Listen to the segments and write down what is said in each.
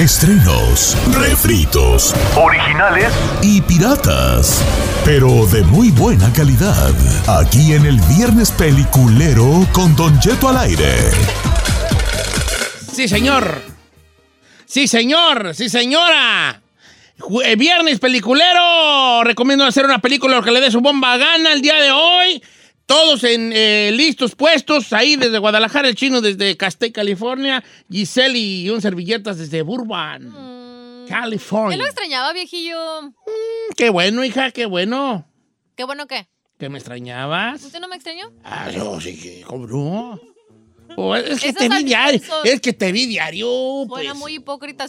Estrenos, refritos, Originales. y piratas, pero de muy buena calidad. Aquí en el Viernes Peliculero con Don Jeto al aire. Sí, señor. Sí, señor. Sí, señora. Eh, Viernes peliculero. Recomiendo hacer una película que le dé su bomba gana el día de hoy. Todos en eh, listos, puestos, ahí desde Guadalajara, el chino desde Castell, California, Giselle y un servilletas desde Burbank, Mm, California. ¿Qué lo extrañaba, viejillo? Qué bueno, hija, qué bueno. Qué bueno que. ¿Que me extrañabas? ¿Usted no me extrañó? Ah, yo sí, que, ¿cómo no? Oh, es que te vi diario, es que te vi diario. Suena pues. muy hipócrita.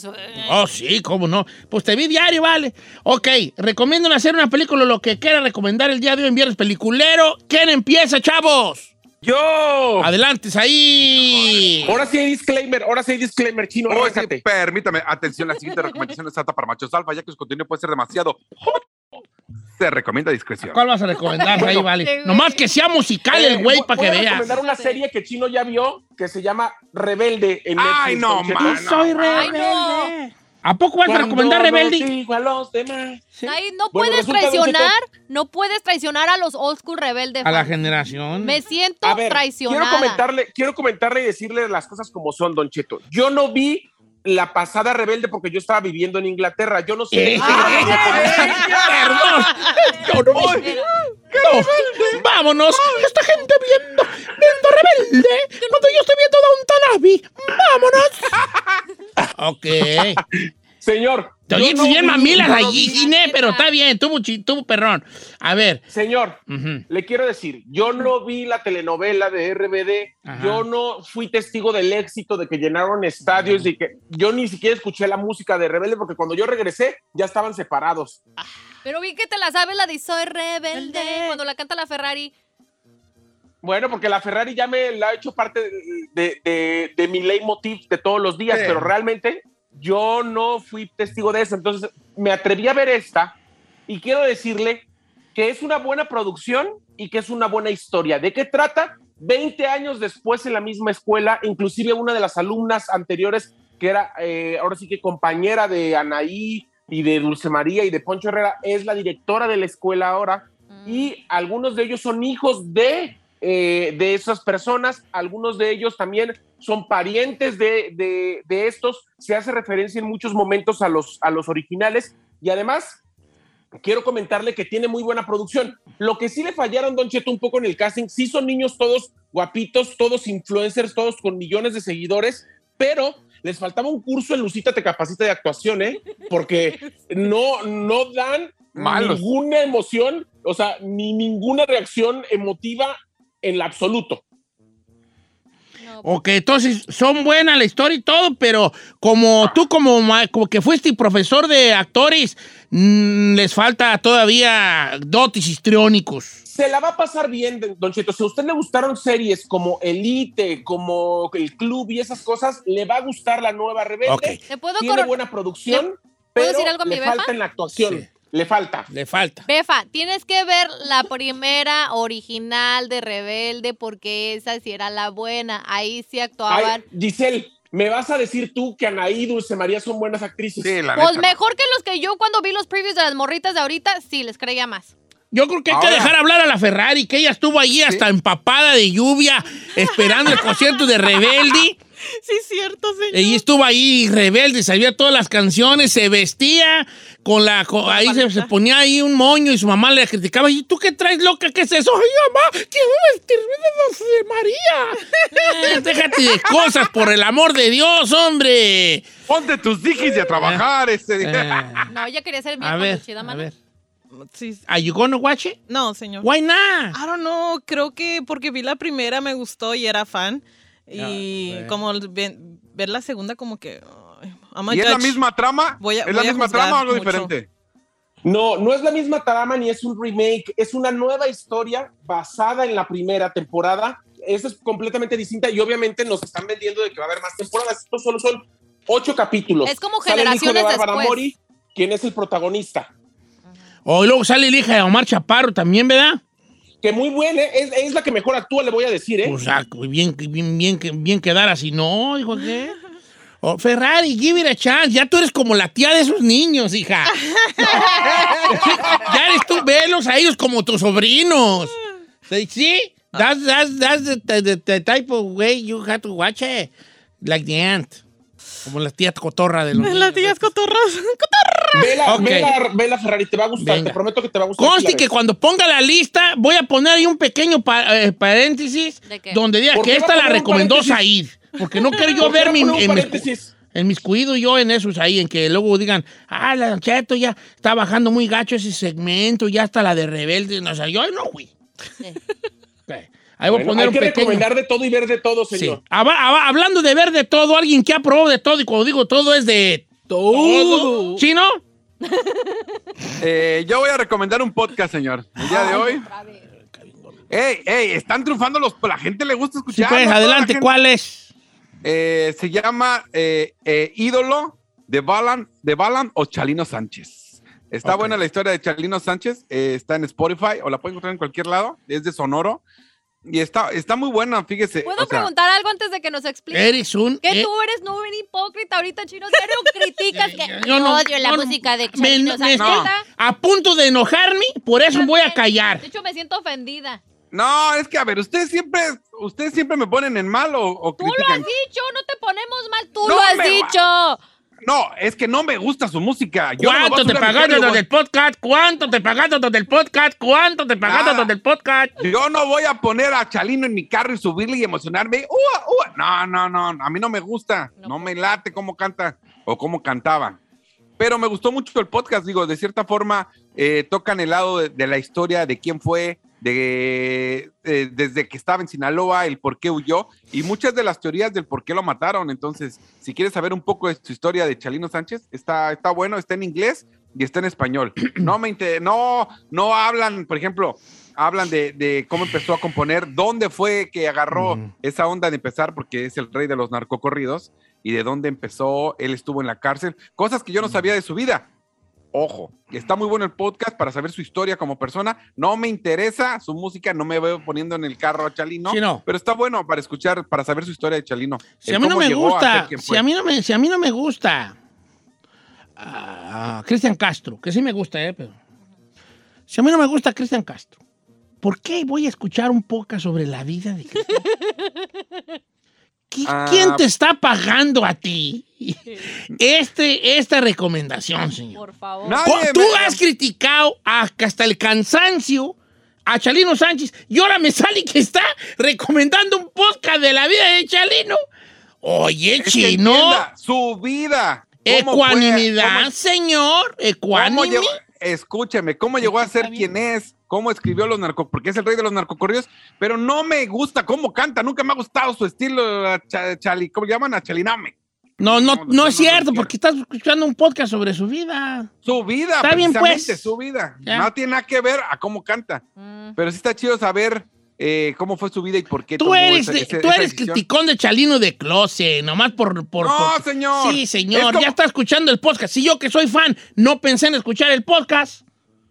Oh, sí, cómo no. Pues te vi diario, vale. Ok, recomiendan hacer una película, lo que quiera recomendar el día de hoy en Viernes Peliculero. ¿Quién empieza, chavos? ¡Yo! Adelante, ahí. Ahora sí hay disclaimer, ahora sí hay disclaimer, chino, Oh, sí, permítame, atención, la siguiente recomendación es apta para machos alfa, ya que su contenido puede ser demasiado hot. Se recomienda discreción. ¿Cuál vas a recomendar ahí, vale? Nomás que sea musical el Eh, güey para que voy a veas. recomendar una serie que Chino ya vio que se llama Rebelde en Netflix. Ay, no, man. Soy Ay, rebelde. no. ¿A poco vas a recomendar Rebelde? a los demás. Ay, no Bueno, puedes traicionar. No puedes traicionar a los old school rebeldes. A la generación. Me siento A ver, traicionada. quiero comentarle, quiero comentarle y decirle las cosas como son, Don Cheto. Yo no vi la pasada Rebelde porque yo estaba viviendo en Inglaterra. Yo no sé. Perdón. Yo no vi. No, vámonos. Esta gente viendo, viendo rebelde. Cuando yo estoy viendo Downton Abbey. Vámonos. Ok. Señor. Te oyes no bien vi- mamilas yo no allí, pero está bien. Tuvo, chi- tuvo perrón. A ver. Señor, le quiero decir, yo no vi la telenovela de RBD, Ajá. yo no fui testigo del éxito de que llenaron estadios y que yo ni siquiera escuché la música de Rebelde porque cuando yo regresé ya estaban separados. Pero vi que te la sabes la de Soy rebelde. Cuando la canta la Ferrari. Bueno, porque la Ferrari ya me la ha hecho parte de, de- de- de mi leitmotiv de todos los días, Sí. pero realmente yo no fui testigo de eso. Entonces me atreví a ver esta y quiero decirle que es una buena producción y que es una buena historia. ¿De qué trata? 20 años después en la misma escuela, inclusive una de las alumnas anteriores, que era eh, ahora sí que compañera de Anaí y de Dulce María y de Poncho Herrera, es la directora de la escuela ahora Mm. y algunos de ellos son hijos de, eh, de esas personas, algunos de ellos también son parientes de, de- de estos, se hace referencia en muchos momentos a los, a los originales y además quiero comentarle que tiene muy buena producción. Lo que sí le fallaron, Don Cheto, un poco en el casting, sí son niños todos guapitos, todos influencers, todos con millones de seguidores, pero les faltaba un curso en Lucita Te Capacita de actuación, ¿eh? Porque no, no dan Malos. ninguna emoción, o sea, ni ninguna reacción emotiva en lo absoluto. No, Ok, entonces son buenas la historia y todo, pero como tú como, que fuiste profesor de actores, mm, les falta todavía dotes histriónicos. Se la va a pasar bien, Don Cheto. Si a usted le gustaron series como Elite, como El Club y esas cosas, le va a gustar la nueva Rebelde. Ok. ¿Te puedo Tiene buena producción, ¿Puedo pero decir algo a mi le befa? falta en la actuación. Sí. Le falta. Le falta. Befa, tienes que ver la primera original de Rebelde porque esa sí era la buena. Ahí sí Ay, actuaban. Giselle, ¿me vas a decir tú que Anaí y Dulce María son buenas actrices? Sí, la Pues neta. mejor que los que yo cuando vi los previews de las morritas de ahorita, sí, les creía más. Yo creo que hay que dejar hablar a la Ferrari, que ella estuvo allí hasta empapada de lluvia, esperando el concierto de Rebelde. Sí, cierto, señor. Ella estuvo ahí rebelde, sabía todas las canciones, se vestía con la. con- ahí se, se ponía ahí un moño y su mamá le criticaba. ¿Y tú qué traes, loca? ¿Qué es eso? Ay, mamá, quiero vestirme de María. Déjate de cosas, por el amor de Dios, hombre. Ponte tus dijis y a trabajar. Este. Eh, No, ella quería ser bien a ver, conocida, a ver. Sí. ¿Are you gonna watch it? No, señor. Why not? I don't know, creo que porque vi la primera me gustó y era fan. Y Ah, como ve- ver la segunda como que... a ¿Y es la misma trama? Voy a- ¿Es la voy misma trama o algo mucho. diferente? No, no es la misma trama ni es un remake, es una nueva historia basada en la primera temporada. Esa es completamente distinta y obviamente nos están vendiendo de que va a haber más temporadas. Estos solo son ocho capítulos. Es como Sale el hijo de generaciones Bárbara después. Mori, quien es el protagonista. O luego sale la hija de Omar Chaparro también, ¿verdad? Que muy buena, ¿eh? es, es la que mejor actúa, le voy a decir, ¿eh? Pues ah, bien, bien, bien, bien quedar así. No, dijo ¿qué? Oh, Ferrari, give it a chance. Ya tú eres como la tía de esos niños, hija. ya eres tú, velos a ellos como tus sobrinos. ¿Sí? That's, that's, that's the, the- the type of way you have to watch it. Like the ant. Como la tía cotorra de los Las niños. tías cotorras. Vela, Ok. vela, vela, Ferrari, te va a gustar, Venga. te prometo que te va a gustar. Conste que cuando ponga la lista, voy a poner ahí un pequeño pa- eh, paréntesis donde diga ¿Por que esta la recomendó? Said. Porque no quiero yo ¿Por qué ver mi, en, mis, paréntesis? en mis cuidos yo en esos ahí, en que luego digan, ah, la Cheto ya está bajando muy gacho ese segmento, ya está la de Rebelde. No, o sea, yo no, güey. Sí. Ahí voy a poner hay un que pequeño. recomendar de todo y ver de todo, Sí. señor. Hablando de ver de todo, alguien que ha probado de todo, y cuando digo todo es de todo. ¿Chino? Eh, yo voy a recomendar un podcast, señor. El día de hoy. Ey, ey, están triunfando los. La gente le gusta Sí, escuchar. pues, adelante, ¿cuál es? Eh, se llama eh, eh, Ídolo de Balan, de Balan o Chalino Sánchez. Está buena la historia de Chalino Sánchez. eh, está en Spotify o la pueden encontrar en cualquier lado. Es de Sonoro. Y está, está muy buena, fíjese. ¿Puedo o sea, preguntar algo antes de que nos explique? Eres un... Que eh, tú eres no un hipócrita ahorita, chino. Serio criticas que yo no- odio la no- música de me- Chalino me estoy a punto de enojarme, por eso voy a callar. De hecho, me siento ofendida. No, es que a ver, ustedes siempre, ustedes siempre me ponen en mal o, o Tú lo has dicho, no te ponemos mal. Tú No lo has me va- dicho. No, es que no me gusta su música. Yo no me voy a ¿Cuánto te y los del podcast? ¿Cuánto te pagaste los del podcast? ¿Cuánto te pagaste Nada. los del podcast? Yo no voy a poner a Chalino en mi carro y subirle y emocionarme. ¡Ua, ua! No, no, no, a mí no me gusta. No No me late cómo canta o cómo cantaba. Pero me gustó mucho el podcast, digo, de cierta forma eh, tocan el lado de, de la historia, de quién fue, de, eh, desde que estaba en Sinaloa, el por qué huyó y muchas de las teorías del por qué lo mataron. Entonces, si quieres saber un poco de su historia de Chalino Sánchez, está, está bueno, está en inglés y está en español. No me inter- no, no hablan, por ejemplo, hablan de, de cómo empezó a componer, dónde fue que agarró esa onda de empezar, porque es el rey de los narcocorridos, y de dónde empezó, él estuvo en la cárcel, cosas que yo no sabía de su vida. Ojo, está muy bueno el podcast para saber su historia como persona. No me interesa su música, no me veo poniendo en el carro a Chalino, Sí, no. pero está bueno para escuchar, para saber su historia de Chalino. Si a mí no me a gusta, si a mí no me, si a mí no me gusta, ah, Cristian Castro, que sí me gusta, eh, pero si a mí no me gusta Cristian Castro, ¿por qué voy a escuchar un podcast sobre la vida de Cristian? ¿Qui- Ah. ¿Quién te está pagando a ti este, esta recomendación, señor? Por favor. Tú me- has criticado a- hasta el cansancio a Chalino Sánchez y ahora me sale que está recomendando un podcast de la vida de Chalino. Oye, Es chino, su vida. Ecuanimidad, ¿Cómo- señor, ¿Cómo Escúcheme, ¿cómo llegó a ser quien es? ¿Cómo escribió los narcos? Porque es el rey de los narcocorridos, pero no me gusta cómo canta, nunca me ha gustado su estilo, cha- chali, ¿cómo llaman? A chaliname. No, no, No, es cierto, porque estás escuchando un podcast sobre su vida. Su vida, Está bien, pues. su vida. Ya. No tiene nada que ver a cómo canta, Mm. pero sí está chido saber eh, cómo fue su vida y por qué Tú eres, esa- tú eres criticón de Chalino de Close, nomás por... por No, por- señor. Sí, señor, ya está escuchando el podcast. Si yo que soy fan no pensé en escuchar el podcast...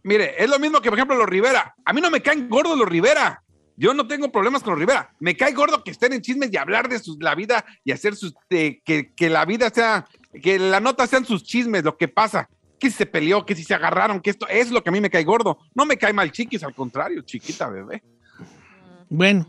Mire, es lo mismo que, por ejemplo, los Rivera. A mí no me caen gordos los Rivera. Yo no tengo problemas con los Rivera. Me cae gordo que estén en chismes y hablar de sus, la vida y hacer sus. de- que, que la vida sea. que la nota sean sus chismes, lo que pasa. Que si se peleó, que si se agarraron, que esto es lo que a mí me cae gordo. No me cae mal chiquis, al contrario, chiquita bebé. Bueno.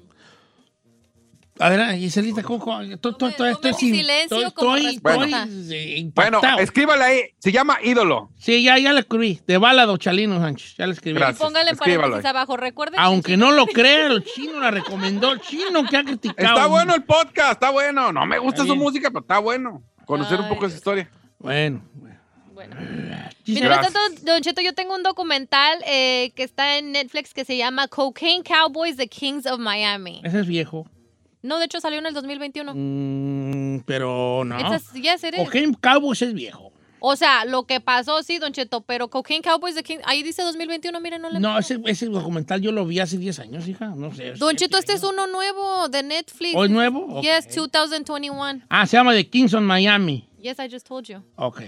A ver, Giselita, ¿cómo? Estoy, estoy, estoy, estoy Tome sin- silencio estoy- como estoy- respuesta. estoy, Bueno, escríbala ahí. Se llama ídolo. Sí, ya, ya la escribí. De Bálado Chalino Sánchez. Ya la escribí. Gracias. Póngale paréntesis ahí. abajo. Recuerden que Aunque no lo crea, el chino la recomendó. El chino que ha criticado. Está bueno el podcast, está bueno. No me gusta Está su bien. música, pero está bueno. Conocer un poco de su historia. Bueno. bueno. Bueno. Mientras tanto, Don Cheto, yo tengo un documental eh, que está en Netflix que se llama Cocaine Cowboys, The Kings of Miami. Ese es viejo. No, de hecho salió en el 2021. Mm, pero no. It's a- yes, it is. Cocaine Cowboys es viejo. O sea, lo que pasó, sí, Don Cheto, pero Cocaine Cowboys, The Kings, ahí dice 2021, miren, no le No, ese, ese documental yo lo vi hace 10 años, hija. No sé. Don Cheto, este es uno nuevo de Netflix. ¿O es nuevo? Yes, Ok. 2021. Ah, se llama The Kings on Miami. Yes, I just told you. Ok.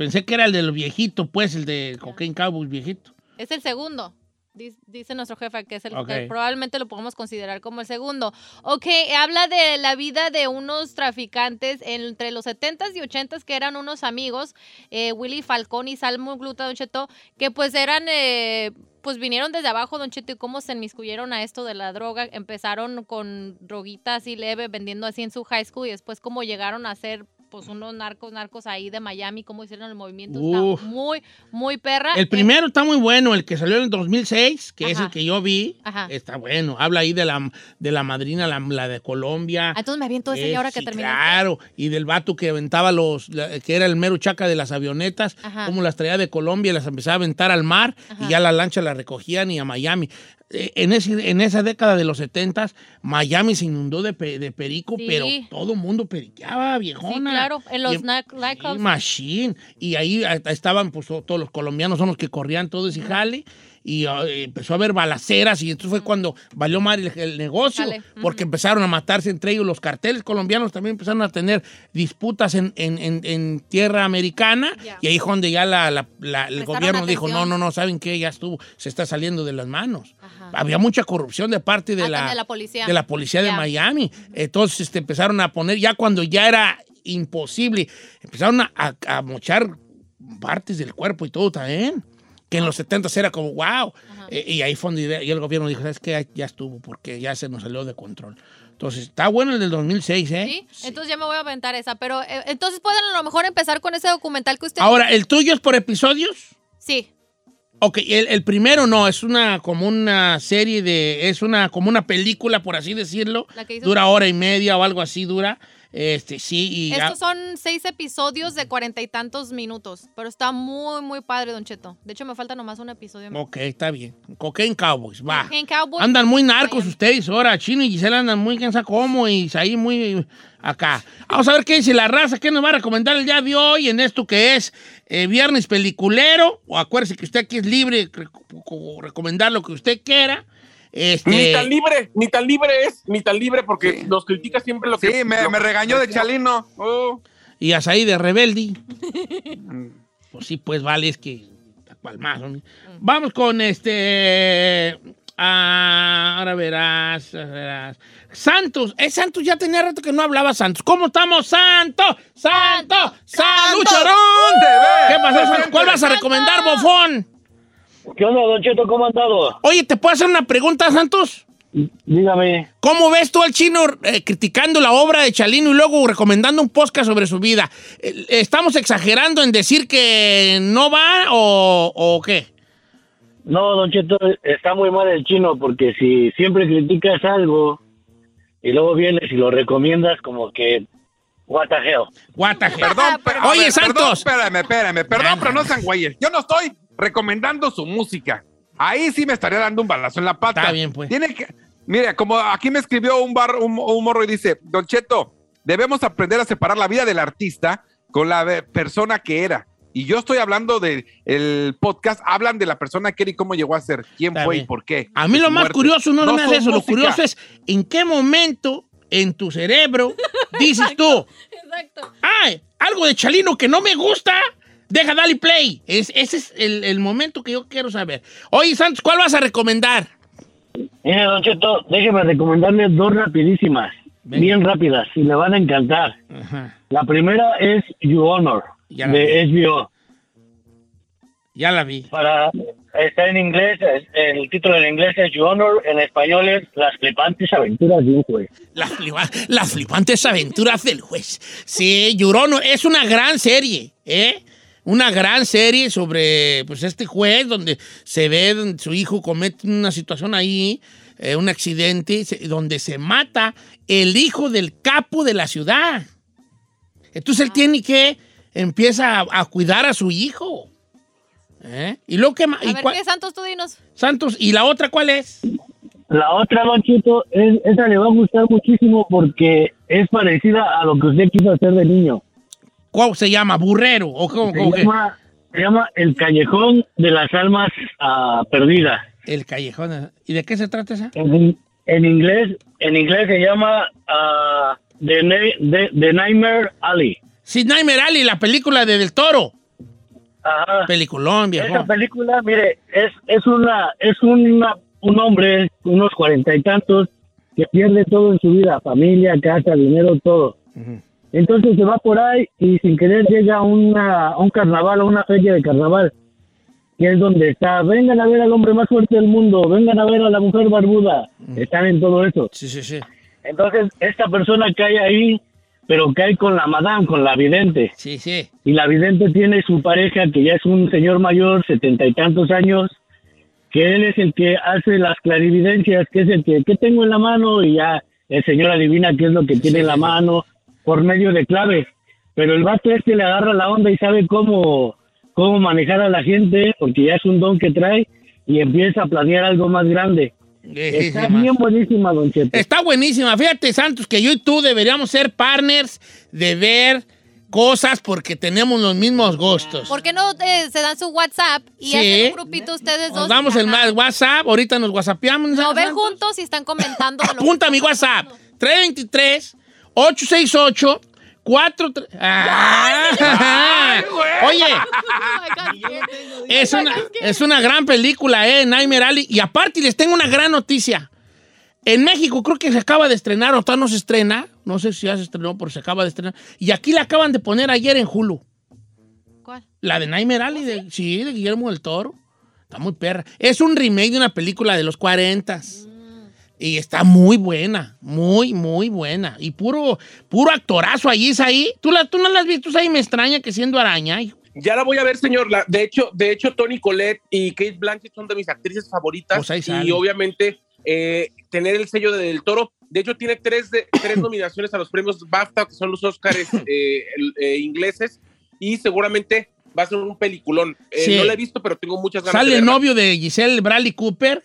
Pensé que era el del viejito, pues, el de Cocaine Cowboys viejito. Es el segundo. Dice nuestro jefe que es el que probablemente lo podemos considerar como el segundo. Ok, habla de la vida de unos traficantes entre los 70s y 80s que eran unos amigos, eh, Willy Falcón y Salmo Gluta, Don Cheto, que pues eran, eh, pues vinieron desde abajo, Don Cheto, y cómo se inmiscuyeron a esto de la droga. Empezaron con droguita así leve, vendiendo así en su high school y después cómo llegaron a ser pues unos narcos, narcos ahí de Miami, cómo hicieron el movimiento. Está Uf. muy, muy perra. El Eh, primero está muy bueno, el que salió en el 2006, que es el que yo vi. Ajá. Está bueno. Habla ahí de la, de la madrina, la, la de Colombia. Ah, entonces me aviento ese Eh, y ahora que sí, terminé. Claro, y del vato que aventaba los, la- que era el mero chaca de las avionetas, Ajá. cómo las traía de Colombia y las empezaba a aventar al mar y ya la lancha la recogían y a Miami. Eh, En, ese, en esa década de los 70 Miami se inundó de, pe- de perico, Sí. pero todo el mundo periqueaba, Sí, viejona. Claro, en los nightclubs. Machine. Y ahí ah, estaban, pues, todos los colombianos son los que corrían todo ese jale. Y ah, empezó a haber balaceras. Y entonces fue cuando valió mal el, el negocio. Porque empezaron a matarse entre ellos. Los carteles colombianos también empezaron a tener disputas en, en- en- en tierra americana. Y ahí es donde ya la- la- la- el Prestaron gobierno dijo: no, no, no, ¿saben qué? Ya estuvo, se está saliendo de las manos. Ajá. Había mucha corrupción de parte de, Ah, la, de la policía. de la policía de Ya. Miami. Entonces este, empezaron a poner, ya cuando ya era imposible, empezaron a, a- a mochar partes del cuerpo y todo también. Que en los 70 era como, wow. Eh, y ahí fue donde y el gobierno dijo, ¿sabes qué? Ya estuvo, porque ya se nos salió de control. Entonces, está bueno el del 2006, ¿eh? ¿Sí? Entonces ya me voy a aventar esa. Pero eh, entonces pueden a lo mejor empezar con ese documental que usted. Ahora, ¿el tuyo es por episodios? Sí. Ok, el, el primero no, es una como una serie de, es una como una película, por así decirlo. La que hizo- Dura hora y media o algo así dura. Este, sí, y ya- Estos son seis episodios de cuarenta y tantos minutos. Pero está muy, muy padre, Don Cheto. De hecho, me falta nomás un episodio. más. Ok, está bien. Cocaine Cowboys, va. En Cowboy. Andan muy narcos Miami. ustedes ahora. Chino y Gisela andan muy quién sabe cómo y ahí muy acá. Vamos a ver qué dice la raza, qué nos va a recomendar el día de hoy en esto que es eh, Viernes Peliculero. O acuérdese que usted aquí es libre de rec- recomendar lo que usted quiera. Este, Ni tan libre, ni tan libre es, ni tan libre porque Sí. nos critica siempre lo que. Sí, me, lo me que- regañó de Chalino. Oh. y Azaí de Rebeldi. pues sí, pues vale, es que. ¿Cuál más? hombre? Vamos con este. ah, ahora verás, verás. Santos, es Santos, ya tenía rato que no hablaba Santos. ¿Cómo estamos, Santos? ¡Santos! ¡Salud, Chorón! ¿Qué pasó, Santos? ¿Cuál vas a recomendar, bofón? ¿Qué onda, Don Cheto? ¿Cómo han estado? Oye, ¿te puedo hacer una pregunta, Santos? Dígame. ¿Cómo ves tú al chino eh, criticando la obra de Chalino y luego recomendando un podcast sobre su vida? Eh, ¿Estamos exagerando en decir que no va o, o qué? No, Don Cheto, está muy mal el chino porque si siempre criticas algo y luego vienes y lo recomiendas como que, what the hell. What the hell? Perdón, pero, Oye, ver, Santos. Perdón, espérame, espérame. Perdón, pero no sean güeyes. Yo no estoy recomendando su música. Ahí sí me estaría dando un balazo en la pata. Está bien, pues. Tiene que. Mira, como aquí me escribió un, bar, un, un morro y dice: Don Cheto, debemos aprender a separar la vida del artista con la persona que era. Y yo estoy hablando del el podcast, hablan de la persona que era y cómo llegó a ser, quién Está fue bien. y por qué. A mí lo más muerte. curioso no, es su eso, lo curioso es en qué momento en tu cerebro dices tú, Exacto. ay, algo de Chalino que no me gusta, deja dale play. Es, ese es el, el momento que yo quiero saber. Oye, Santos, ¿cuál vas a recomendar? Mire, Don Cheto, déjeme recomendarle dos rapidísimas, bien rápidas, y le van a encantar. Ajá, La primera es You Honor, Ya de HBO. ya la vi. Para, está en inglés, el título en inglés es You Honor, en español es Las flipantes aventuras de un juez. Las, flipa- las flipantes aventuras del juez. Sí, Yurono, es una gran serie, ¿eh? Una gran serie sobre pues, este juez donde se ve donde su hijo comete una situación ahí, eh, un accidente, donde se mata el hijo del capo de la ciudad. Entonces él tiene que empieza a, a cuidar a su hijo. ¿Eh? Y lo que A y ver, cuál- ¿qué Santos tú dinos? Santos, ¿y la otra cuál es? La otra, Don Cheto, es, esa le va a gustar muchísimo porque es parecida a lo que usted quiso hacer de niño. ¿Cuál se llama? ¿Burrero? ¿O cómo, Se cómo llama, se llama El Callejón de las Almas ah, Perdidas. El callejón. ¿Y de qué se trata esa? En, en inglés, en inglés se llama ah, The, The- The Nightmare Alley. Sid Nightmare Alley, la película de Del Toro. Ajá. Peliculón, viejo. Esa película, mire, es, es una, es una, un hombre, unos cuarenta y tantos, que pierde todo en su vida, familia, casa, dinero, todo. Entonces se va por ahí y sin querer llega a, una, a un carnaval, a una feria de carnaval, que es donde está, vengan a ver al hombre más fuerte del mundo, vengan a ver a la mujer barbuda, están en todo eso. Sí, sí, sí. Entonces esta persona cae ahí, pero cae con la madame, con la vidente. Sí, sí. Y la vidente tiene su pareja, que ya es un señor mayor, setenta y tantos años, que él es el que hace las clarividencias, que es el que, ¿qué tengo en la mano? Y ya el señor adivina qué es lo que tiene en la mano por medio de claves. Pero el vato este le agarra la onda y sabe cómo, cómo manejar a la gente, porque ya es un don que trae, y empieza a planear algo más grande. Está bien buenísima, Don Cheto. Está buenísima. Fíjate, Santos, que yo y tú deberíamos ser partners de ver cosas porque tenemos los mismos gustos. ¿Por qué no eh, se dan su WhatsApp y Sí. hacen un grupito ustedes dos? Nos damos el más WhatsApp, ahorita nos whatsappeamos. Lo ven Santos. juntos y están comentando. Apunta mi WhatsApp. pasando. 323 868 43 Ah. Oye, Oh es una, es una gran película, ¿eh? Nightmare Alley. Y aparte les tengo una gran noticia. En México creo que se acaba de estrenar, o no se estrena. No sé si ya se estrenó, pero se acaba de estrenar. Y aquí la acaban de poner ayer en Hulu. ¿Cuál? La de Nightmare Alley, de, sí, de Guillermo del Toro. Está muy perra. Es un remake de una película de los 40 Y está muy buena, muy, muy buena. Y puro, puro actorazo ahí, es ahí. ¿Tú, la, tú no la has visto, ahí me extraña que siendo araña. hijo. Ya la voy a ver, señor. La- de hecho, de hecho, Tony Collette y Kate Blanchett son de mis actrices favoritas. Pues ahí y obviamente eh, tener el sello de Del Toro. De hecho, tiene tres, de, tres nominaciones a los premios BAFTA, que son los Oscars eh, eh, ingleses. Y seguramente va a ser un peliculón. Eh, Sí. No la he visto, pero tengo muchas ganas Sale de el novio de Giselle Bradley Cooper.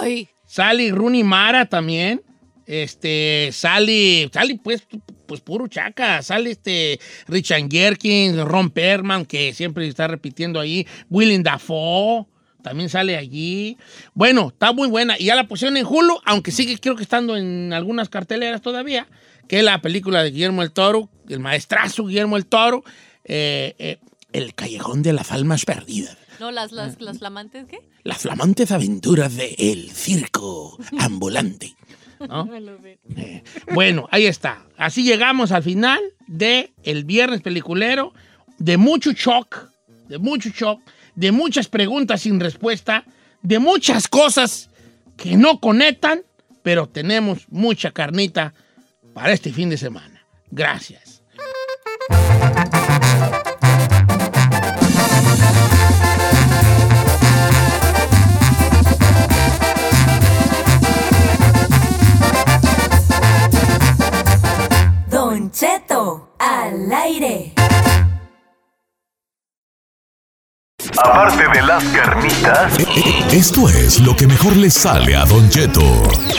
Ay, Sale Rooney Mara también. Este, sale, sale pues, pues puro chaca. Sale este Richard Jerkins, Ron Perlman, que siempre está repitiendo ahí. Willem Dafoe también sale allí. Bueno, está muy buena. Y ya la pusieron en Hulu, aunque sigue creo que estando en algunas carteleras todavía, que es la película de Guillermo el Toro, el maestrazo Guillermo el Toro, eh, eh, El Callejón de las Almas Perdidas. No, las, las, las flamantes, ¿qué? Las flamantes aventuras de El Circo Ambulante. ¿no? Eh, bueno, ahí está. Así llegamos al final de el viernes peliculero, de mucho shock, de mucho shock, de muchas preguntas sin respuesta, de muchas cosas que no conectan, pero tenemos mucha carnita para este fin de semana. Gracias. Carnitas, esto es lo que mejor le sale a Don Cheto.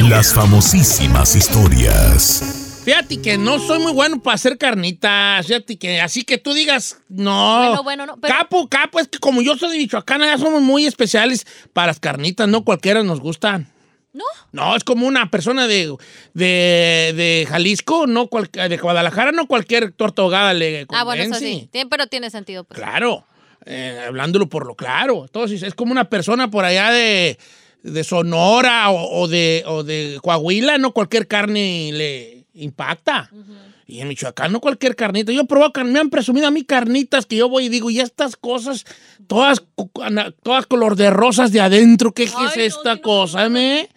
Las famosísimas historias. Fíjate que no soy muy bueno para hacer carnitas. Fíjate que así que tú digas, no. Bueno, bueno, no, pero- Capo, capo, es que como yo soy de Michoacán, ya somos muy especiales para las carnitas, no cualquiera nos gustan. ¿No? No, es como una persona de, de, de Jalisco, no cual- de Guadalajara, no cualquier torta ahogada le Ah, bueno, eso convence. sí. Pero tiene sentido. Pues. Claro, eh, hablándolo por lo claro. Entonces, es como una persona por allá de, de Sonora o, o de, o de Coahuila, no cualquier carne le impacta. Y en Michoacán no cualquier carnita. Yo carne, me han presumido a mí carnitas que yo voy y digo, y estas cosas, todas, todas color de rosas de adentro, ¿qué, Ay, es esta no, cosa, no, no. me?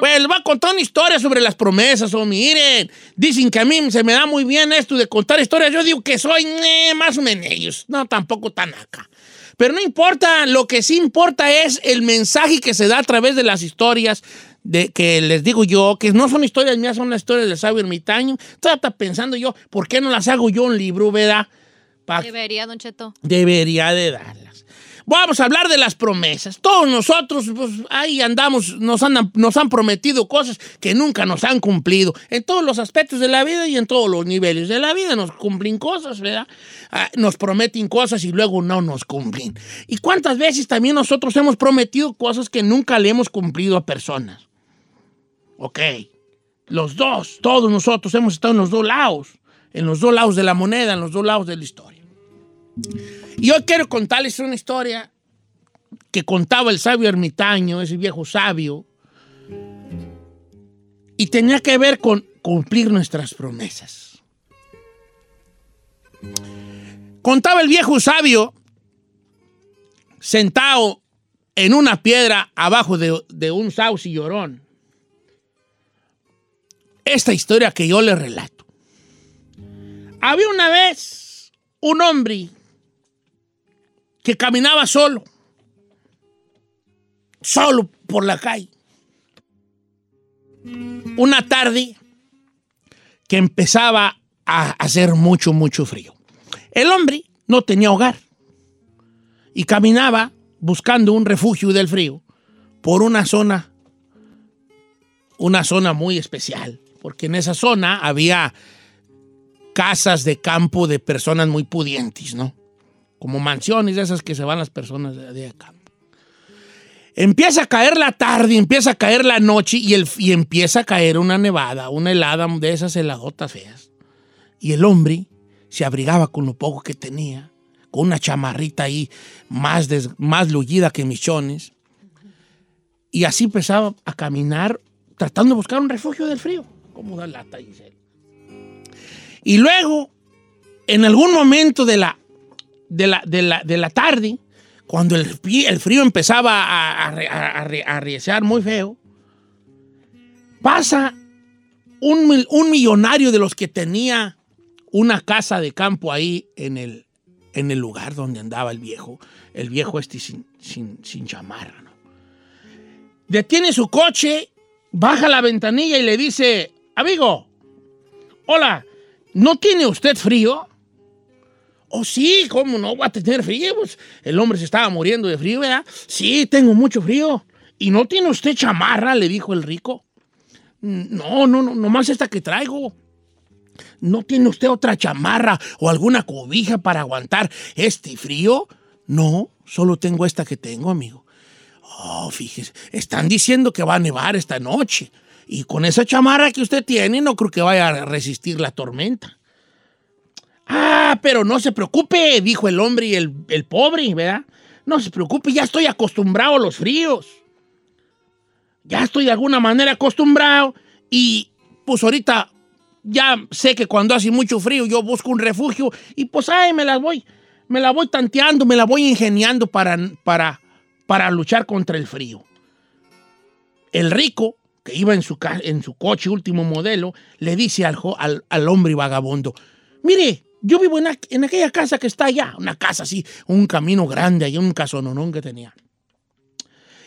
Pues les voy a contar una historia sobre las promesas, o miren, dicen que a mí se me da muy bien esto de contar historias, yo digo que soy eh, más o menos, no tampoco tan acá. Pero no importa, lo que sí importa es el mensaje que se da a través de las historias de que les digo yo, que no son historias mías, son las historias del sabio ermitaño. Hasta pensando yo, ¿por qué no las hago yo un libro, verdad? Pa- Debería, Don Cheto. debería de darlas. Vamos a hablar de las promesas. Todos nosotros, pues, ahí andamos, nos, andan, nos han prometido cosas que nunca nos han cumplido. En todos los aspectos de la vida y en todos los niveles de la vida nos cumplen cosas, ¿verdad? Ah, nos prometen cosas y luego no nos cumplen. ¿Y cuántas veces también nosotros hemos prometido cosas que nunca le hemos cumplido a personas? Ok. Los dos, todos nosotros hemos estado en los dos lados, en los dos lados de la moneda, en los dos lados de la historia. Y hoy quiero contarles una historia que contaba el sabio ermitaño, ese viejo sabio, y tenía que ver con cumplir nuestras promesas. Contaba el viejo sabio sentado en una piedra abajo de, un sauce llorón. Esta historia que yo le relato. Había una vez un hombre que caminaba solo, solo por la calle. Una tarde que empezaba a hacer mucho, mucho frío. El hombre no tenía hogar y caminaba buscando un refugio del frío por una zona, una zona muy especial, porque en esa zona había casas de campo de personas muy pudientes, ¿no? Como mansiones de esas que se van las personas de, de campo. Empieza a caer la tarde, empieza a caer la noche y, el, y empieza a caer una nevada, una helada de esas heladotas feas. Y el hombre se abrigaba con lo poco que tenía, con una chamarrita ahí más, des, más lullida que michones. Y así empezaba a caminar tratando de buscar un refugio del frío. Como da lata, Giselle. Y luego, en algún momento de la, de la, de la, de la tarde, cuando el, el, frío empezaba a, a, a, a muy feo, pasa un, un, millonario de los que tenía una casa de campo ahí en el, en el lugar donde andaba el viejo, el viejo este sin, sin, sin. ¿no? Detiene su coche, baja la ventanilla y le dice, amigo, hola, ¿no tiene usted frío? Oh, sí, ¿cómo no va a tener frío? Pues el hombre se estaba muriendo de frío, ¿verdad? Sí, tengo mucho frío. ¿Y no tiene usted chamarra? Le dijo el rico. No, no, no, nomás esta que traigo. ¿No tiene usted otra chamarra o alguna cobija para aguantar este frío? No, solo tengo esta que tengo, amigo. Oh, fíjese, están diciendo que va a nevar esta noche. Y con esa chamarra que usted tiene, no creo que vaya a resistir la tormenta. Ah, pero no se preocupe, dijo el hombre y el, el, pobre, ¿verdad? No se preocupe, ya estoy acostumbrado a los fríos. Ya estoy de alguna manera acostumbrado y pues ahorita ya sé que cuando hace mucho frío yo busco un refugio y pues ay, me las voy, me la voy tanteando, me la voy ingeniando para, para, para luchar contra el frío. El rico, que iba en su, en su coche último modelo, le dice al, al, al hombre vagabundo, mire, yo vivo en, aquella casa que está allá, una casa así, un camino grande, ahí un casononón que tenía.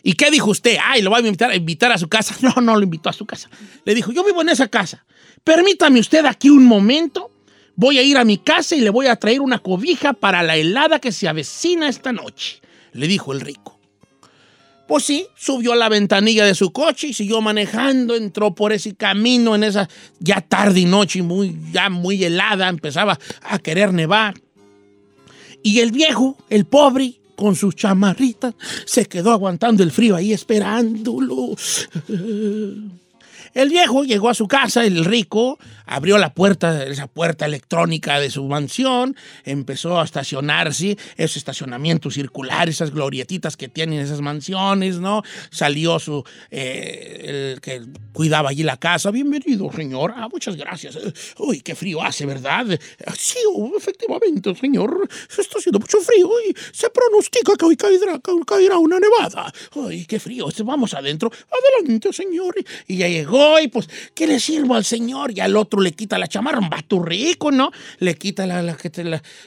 ¿Y qué dijo usted? Ay, lo va a invitar, a invitar a su casa. No, no lo invitó a su casa. Le dijo, yo vivo en esa casa. Permítame usted aquí un momento. Voy a ir a mi casa y le voy a traer una cobija para la helada que se avecina esta noche. Le dijo el rico. Pues sí, subió a la ventanilla de su coche y siguió manejando, entró por ese camino en esa ya tarde y noche, muy, ya muy helada, empezaba a querer nevar. Y el viejo, el pobre, con sus chamarritas, se quedó aguantando el frío ahí esperándolo. El viejo llegó a su casa, el rico, abrió la puerta, esa puerta electrónica de su mansión, empezó a estacionarse, esos estacionamientos circulares, esas glorietitas que tienen esas mansiones, ¿no? Salió su, eh, el que cuidaba allí la casa. Bienvenido, señor. Ah, muchas gracias. Uy, qué frío hace, ¿verdad? Sí, efectivamente, señor. Está haciendo mucho frío y se pronostica que hoy caerá, caerá una nevada. Uy, qué frío. Vamos adentro. Adelante, señor. Y ya llegó y pues, ¿qué le sirvo al señor? Y al otro le quita la chamarra, un vato rico, ¿no? Le quita la, la,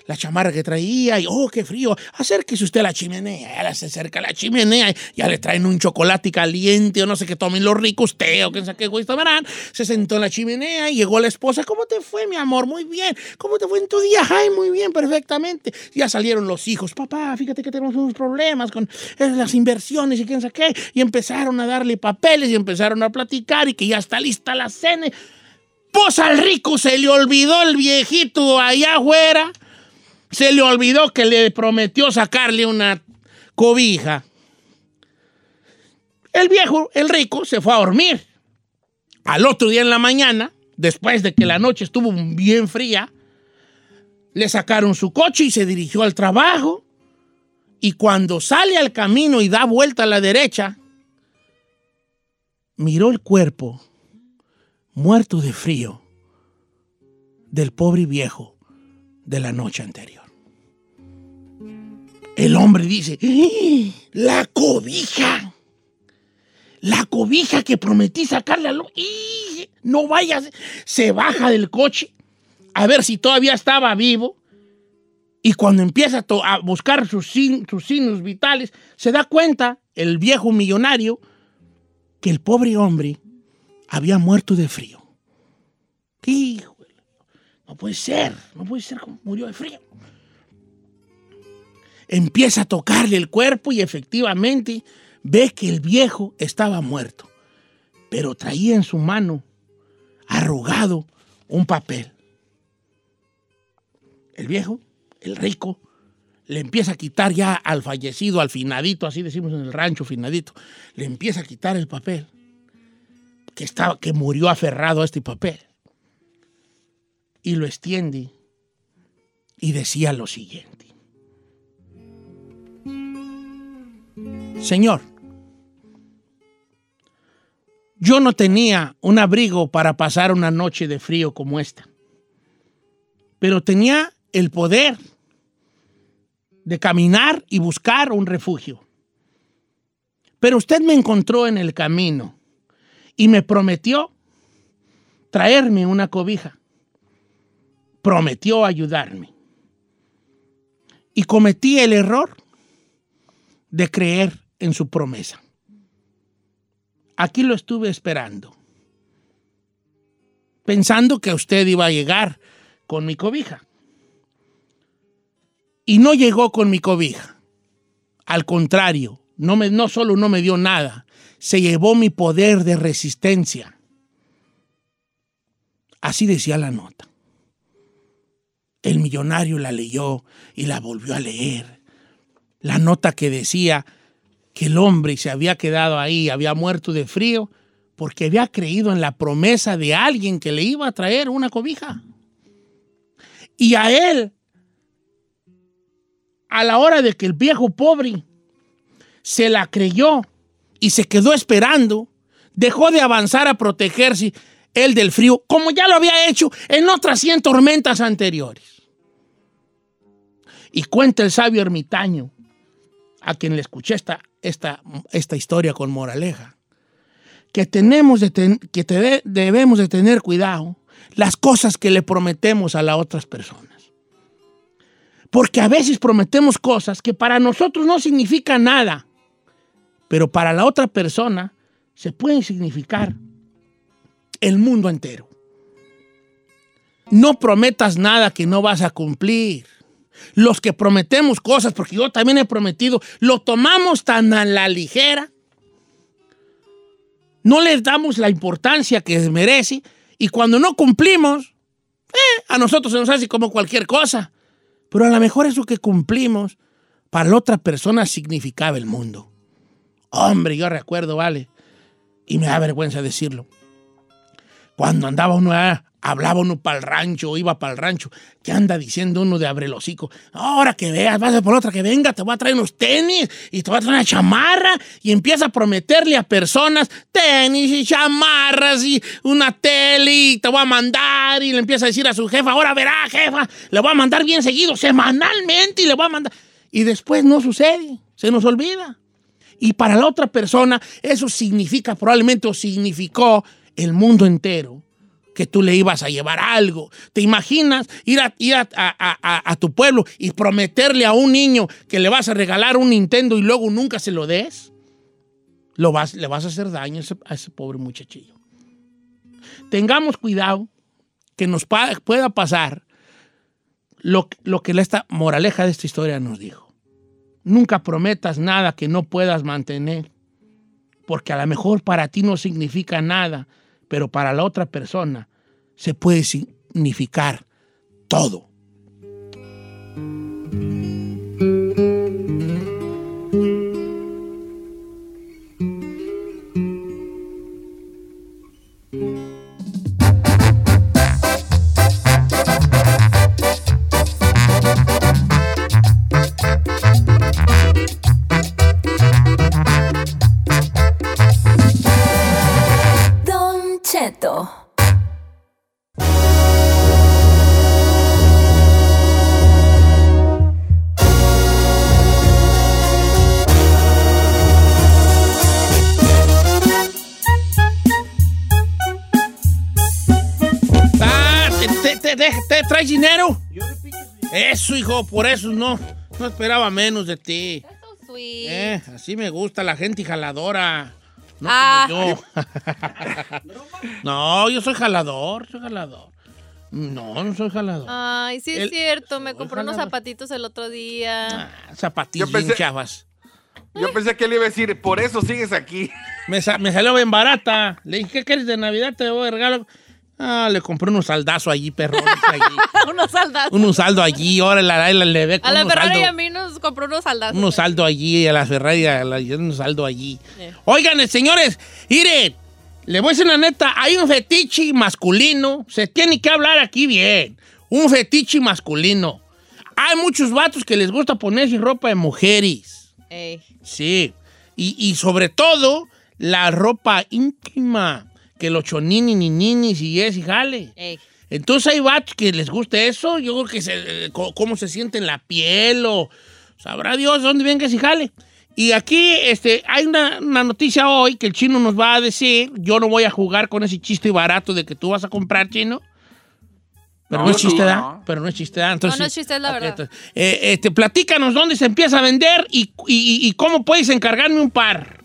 la, chamarra que traía y, oh, qué frío, acérquese usted a la chimenea. Ya se acerca a la chimenea, ya le traen un chocolate caliente o no sé qué tomen los ricos, té o qué sé qué güey tomarán. Se sentó en la chimenea y llegó la esposa. ¿Cómo te fue, mi amor? Muy bien. ¿Cómo te fue en tu día? Ay, muy bien, perfectamente. Ya salieron los hijos. Papá, fíjate que tenemos unos problemas con las inversiones y quién sabe qué. Y empezaron a darle papeles y empezaron a platicar y que ya está lista la cena. Pues al rico se le olvidó el viejito allá afuera. Se le olvidó que le prometió sacarle una cobija. El viejo, el rico, se fue a dormir. Al otro día en la mañana, después de que la noche estuvo bien fría, Le sacaron su coche y se dirigió al trabajo. Y cuando sale al camino y da vuelta a la derecha, miró el cuerpo muerto de frío del pobre viejo de la noche anterior. El hombre dice, ¡Ah! la cobija, la cobija que prometí sacarle a. ¡Ih! No vayas, se baja del coche a ver si todavía estaba vivo. Y cuando empieza a, buscar sus signos vitales, se da cuenta, el viejo millonario, que el pobre hombre había muerto de frío. Híjole, no puede ser, no puede ser como murió de frío. Empieza a tocarle el cuerpo y efectivamente ve que el viejo estaba muerto, pero traía en su mano arrugado un papel. El viejo, el rico, le empieza a quitar ya al fallecido, al finadito, así decimos en el rancho, finadito, le empieza a quitar el papel que, estaba, que murió aferrado a este papel. Y lo extiende y decía lo siguiente. Señor, yo no tenía un abrigo para pasar una noche de frío como esta, pero tenía el poder de caminar y buscar un refugio. Pero usted me encontró en el camino y me prometió traerme una cobija. Prometió ayudarme. Y cometí el error de creer en su promesa. Aquí lo estuve esperando, pensando que usted iba a llegar con mi cobija. Y no llegó con mi cobija. Al contrario, no, me, no solo no me dio nada, se llevó mi poder de resistencia. Así decía la nota. El millonario la leyó y la volvió a leer. La nota que decía que el hombre se había quedado ahí, había muerto de frío, porque había creído en la promesa de alguien que le iba a traer una cobija. Y a él, a la hora de que el viejo pobre se la creyó y se quedó esperando, dejó de avanzar a protegerse él del frío, como ya lo había hecho en otras 100 tormentas anteriores. Y cuenta el sabio ermitaño, a quien le escuché esta, esta, esta historia con moraleja, que, tenemos de que debemos de tener cuidado las cosas que le prometemos a las otras personas. Porque a veces prometemos cosas que para nosotros no significan nada, pero para la otra persona se pueden significar el mundo entero. No prometas nada que no vas a cumplir. Los que prometemos cosas, porque yo también he prometido, lo tomamos tan a la ligera. No les damos la importancia que merece y cuando no cumplimos, eh, a nosotros se nos hace como cualquier cosa. Pero a lo mejor eso que cumplimos para la otra persona significaba el mundo. Hombre, yo recuerdo, vale, y me da vergüenza decirlo. Cuando andaba uno, ah, hablaba uno para el rancho, iba para el rancho, ¿qué anda diciendo uno de abre el hocico? Ahora que veas, vas a por otra que venga, te voy a traer unos tenis y te voy a traer una chamarra y empieza a prometerle a personas tenis y chamarras y una tele y te voy a mandar y le empieza a decir a su jefa, ahora verá, jefa, le voy a mandar bien seguido, semanalmente y le voy a mandar. Y después no sucede, se nos olvida. Y para la otra persona eso significa probablemente o significó el mundo entero que tú le ibas a llevar algo. ¿Te imaginas ir, a, ir a, a- tu pueblo y prometerle a un niño que le vas a regalar un Nintendo y luego nunca se lo des? Lo vas, le vas a hacer daño a ese, pobre muchachillo. Tengamos cuidado que nos pueda pasar lo, lo que esta moraleja de esta historia nos dijo. Nunca prometas nada que no puedas mantener, porque a lo mejor para ti no significa nada, pero para la otra persona se puede significar todo. Dinero? Eso, hijo, por eso no. No esperaba menos de ti. That's so sweet. Eh, así me gusta la gente jaladora. No Ah. como yo. no, yo soy jalador, soy jalador. No, no soy jalador. Ay, sí es El- cierto. Me Soy compré unos zapatitos el otro día. Ah, pensé- chavas. Yo pensé que él iba a decir, por eso sigues aquí. Me, sa- me salió bien barata. Le dije, ¿qué quieres de Navidad? Te voy de regalo. Ah, le compré unos saldazos allí, perrones allí. unos saldados. un saldo allí, ahora la, la, le ve A la unos Ferrari y a mí nos compró unos saldados. unos saldo allí, a la Ferrari, a la, un saldo allí. Oigan, eh, señores, miren, le voy a decir la neta, hay un fetiche masculino, se tiene que hablar aquí bien, un fetiche masculino. Hay muchos vatos que les gusta ponerse ropa de mujeres, Ey. sí, y, y sobre todo la ropa íntima, que los chonini, ni ninis y es y jale. Ey. Entonces hay vatos que les gusta eso, yo creo que se, eh, cómo se siente en la piel o sabrá Dios de dónde viene que se jale. Y aquí este, hay una, una noticia hoy que el chino nos va a decir, yo no voy a jugar con ese chiste barato de que tú vas a comprar chino. Pero no, No, es chiste, no, ¿da? no. Pero no es chiste, ¿da? Entonces, No, no es chiste, es la verdad. entonces, eh, este, platícanos dónde se empieza a vender y, y- y cómo puedes encargarme un par.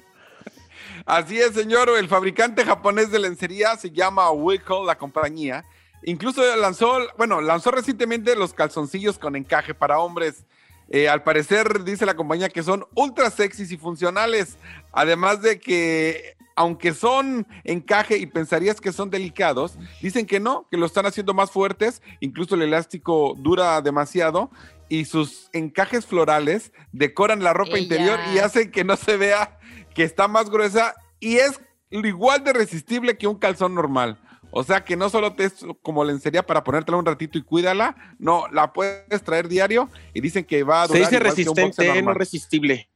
Así es, señor. El fabricante japonés de lencería se llama Wickle, la compañía. Incluso lanzó, bueno, lanzó recientemente los calzoncillos con encaje para hombres. Eh, al parecer, dice la compañía que son ultra sexys y funcionales. Además de que, aunque son encaje y pensarías que son delicados, dicen que no, que lo están haciendo más fuertes. Incluso el elástico dura demasiado. Y sus encajes florales decoran la ropa Ella. interior y hacen que no se vea que está más gruesa y es igual de resistible que un calzón normal. O sea que no solo te es como lencería para ponértela un ratito y cuídala, no, la puedes traer diario y dicen que va a Se durar dice un boxer resistente, no resistible.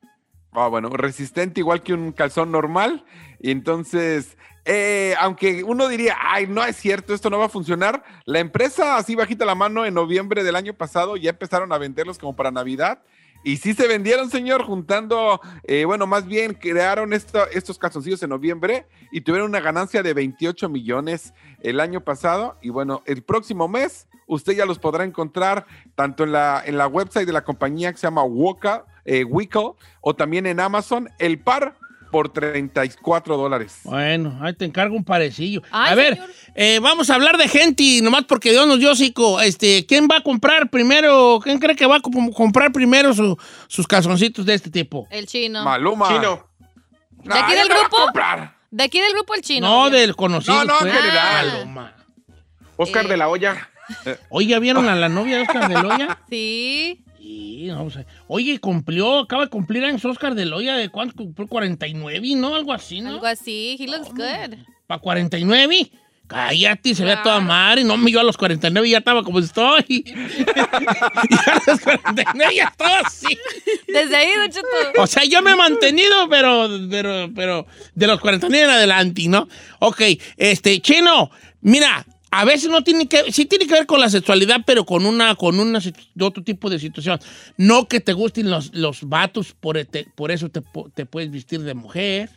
Ah, bueno, resistente igual que un calzón normal. Y entonces, eh, aunque uno diría, ay, no es cierto, esto no va a funcionar, la empresa así bajita la mano en noviembre del año pasado ya empezaron a venderlos como para Navidad. Y sí se vendieron, señor, juntando, eh, bueno, más bien crearon esto- estos calzoncillos en noviembre y tuvieron una ganancia de 28 millones el año pasado. Y bueno, el próximo mes usted ya los podrá encontrar tanto en la, en la website de la compañía que se llama Woka, eh, o también en Amazon, el par por 34 dólares. Bueno, ahí te encargo un parecillo. Ay, a ver, eh, vamos a hablar de gente y nomás porque Dios nos dio hocico. Este, ¿Quién va a comprar primero? ¿Quién cree que va a comp- comprar primero su- sus calzoncitos de este tipo? El chino. Maluma. Chino. ¿De aquí del grupo? De aquí del grupo el chino. No, obvio. del conocido. No, no, en pues. general. Maluma. Oscar Eh. de la Hoya. Oye, ¿ya vieron a la novia de Oscar de Loya? Sí. Sí, oye, cumplió, acaba de cumplir años Oscar de Loya de cuánto cumplió 49, ¿no? Algo así, ¿no? Algo así. He looks good. ¿Para 49? Cállate, se ve a toda madre. No, yo a los 49 ya estaba como estoy. y a los 49 ya estaba así. Desde ahí, Don Cheto. O sea, yo me he mantenido, pero, pero, pero de los 49 en adelante, ¿no? Ok, este, Chino, mira, a veces no tiene que, sí tiene que ver con la sexualidad, pero con una, con una, otro tipo de situación. No que te gusten los, los vatos, por, por eso te, te puedes vestir de mujer.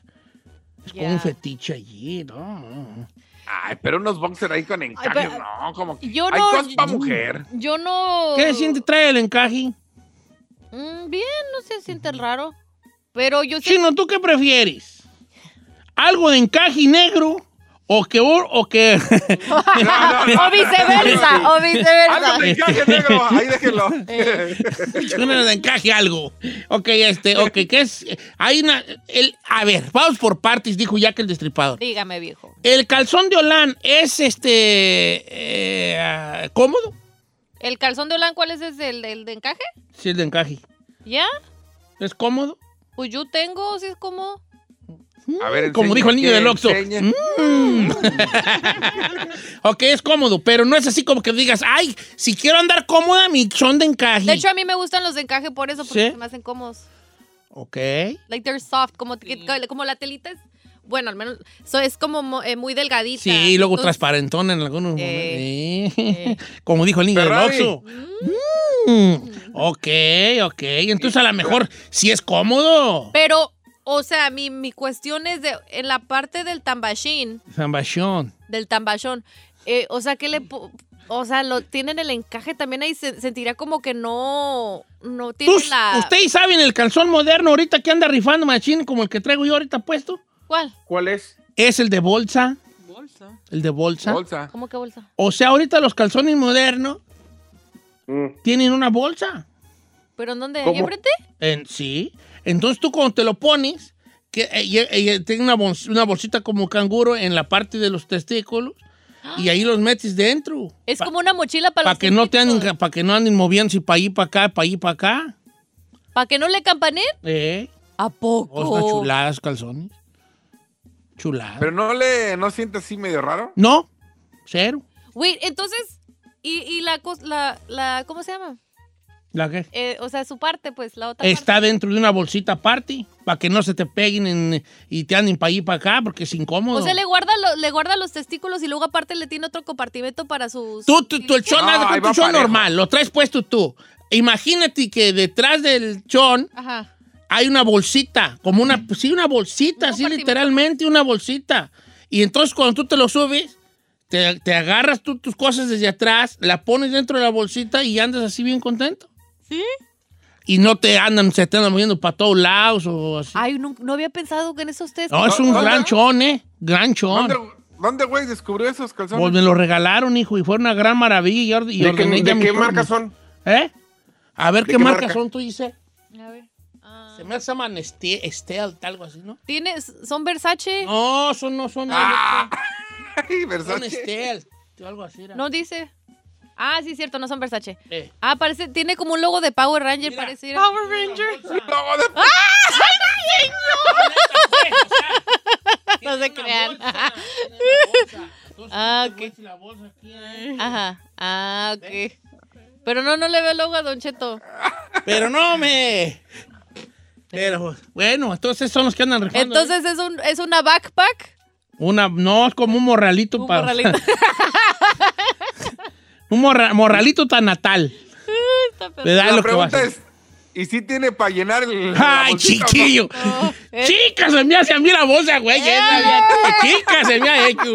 Es como Ya. un fetiche allí, ¿no? Ay, pero unos boxers ahí con encaje, pero- no, como que Yo hay no- cosas para mujer. Yo no. ¿Qué siente trae el encaje? Mm, bien, no se siente raro. Pero yo sí. Chino, ¿tú qué prefieres? ¿Algo de encaje negro? ¿O que, o que O viceversa, o viceversa. Algo de encaje negro, ahí déjenlo. Una de encaje algo. Ok, este, ok, ¿qué es? Hay una. El, a ver, vamos por partes, dijo Jack el destripador. Dígame, viejo. El calzón de Olán es este. eh, cómodo. ¿El calzón de Olan cuál es ese? ¿El, el de encaje? Sí, el de encaje. ¿Ya? ¿Es cómodo? Pues yo tengo, si es como. A ver, Como dijo el niño ¿qué del Oxxo. Mm. ok, es cómodo, pero no es así como que digas, ay, si quiero andar cómoda, mi son de encaje. De hecho, a mí me gustan los de encaje por eso, porque ¿Sí? se me hacen cómodos. ok. Like they're soft, como, que- como la telita es. Bueno, al menos. so, es como mo- eh, muy delgadita. Sí, y luego Entonces, transparentón en algunos Eh, momentos. Eh, Como dijo el niño del. Oxxo. Mm, ok, ok. Entonces a lo mejor sí es cómodo. Pero, o sea, mi, mi cuestión es de. En la parte del tambashín, Zambachón. del tambachón. eh, o sea, que le. o sea, lo tienen el encaje también ahí se sentiría como que no no tiene ¿Tú- la ¿Ustedes saben el calzón moderno ahorita que anda rifando machín como el que traigo yo ahorita puesto? ¿Cuál? ¿Cuál es? Es el de bolsa. Bolsa. El de bolsa. Bolsa. ¿Cómo que bolsa? O sea, ahorita los calzones modernos Mm. tienen una bolsa. ¿Pero en dónde? ¿Ahí enfrente? En, sí. Entonces tú cuando te lo pones, que eh, y- y- tiene una, bol- una bolsita como canguro en la parte de los testículos y ahí los metes dentro. Es como una mochila para Para los que no te anden, para que no anden moviéndose para allí para acá, para allí para acá. ¿Para que no le campaneen? Eh, ¿A poco? está chuladas calzones. Chuladas. Pero no le, no siente así medio raro. no, cero. Güey, entonces, ¿y, y la, la, la, cómo se llama? ¿La qué? Eh, o sea, su parte, pues, la otra Está parte. dentro de una bolsita aparte, para que no se te peguen en- y te anden para allí para acá, porque es incómodo. O sea, le guarda, lo- le guarda los testículos y luego aparte le tiene otro compartimento para sus... Tú, tú, tú, el chon, No, va un chon normal, lo traes puesto tú. Imagínate que detrás del chon Ajá. hay una bolsita, como una, sí, una bolsita, Un así literalmente una bolsita. Y entonces cuando tú te lo subes, te, te agarras tú tus cosas desde atrás, la pones dentro de la bolsita y andas así bien contento. ¿Sí? Y no te andan, se te andan moviendo para todos lados o así. Ay, no, no había pensado que en esos test... No, es un ¿Dónde? gran chon, ¿eh? Gran chon. ¿Dónde, ¿Dónde, güey, descubrió esos calzones? Pues me lo regalaron, hijo, y fue una gran maravilla. Y, ¿De qué, de qué marca son? ¿Eh? A ver ¿De qué, qué marca marca? son, tú dices. A ver. Ah, Se me llaman este, Stealth, algo así, ¿no? ¿Tiene, ¿Son Versace? No, son, no son. Ah, Ay, son Versace. Stealth. Algo así era. No dice. Ah, sí, cierto, no son Versace. Eh. Ah, parece, tiene como un logo de Power Ranger, Mira. parece. mira. Power Ranger. Luego de- No se crean. Ah, ok. Ajá. Ah, ok. Pero no, no le veo el logo a Don Cheto. Pero no me. Pero bueno, entonces son los que andan rifando. Entonces es un es una backpack. Una, no, es como un morralito Un para. morralito. un morra- morralito tan natal. ¿Verdad? La Lo que va a pregunta hacer. es, ¿y si tiene para llenar el... ¡Ay, bolsita chiquillo! No, es- Chica, se me hace a mí la bolsa, güey. Eh. Chica, se me ha hecho.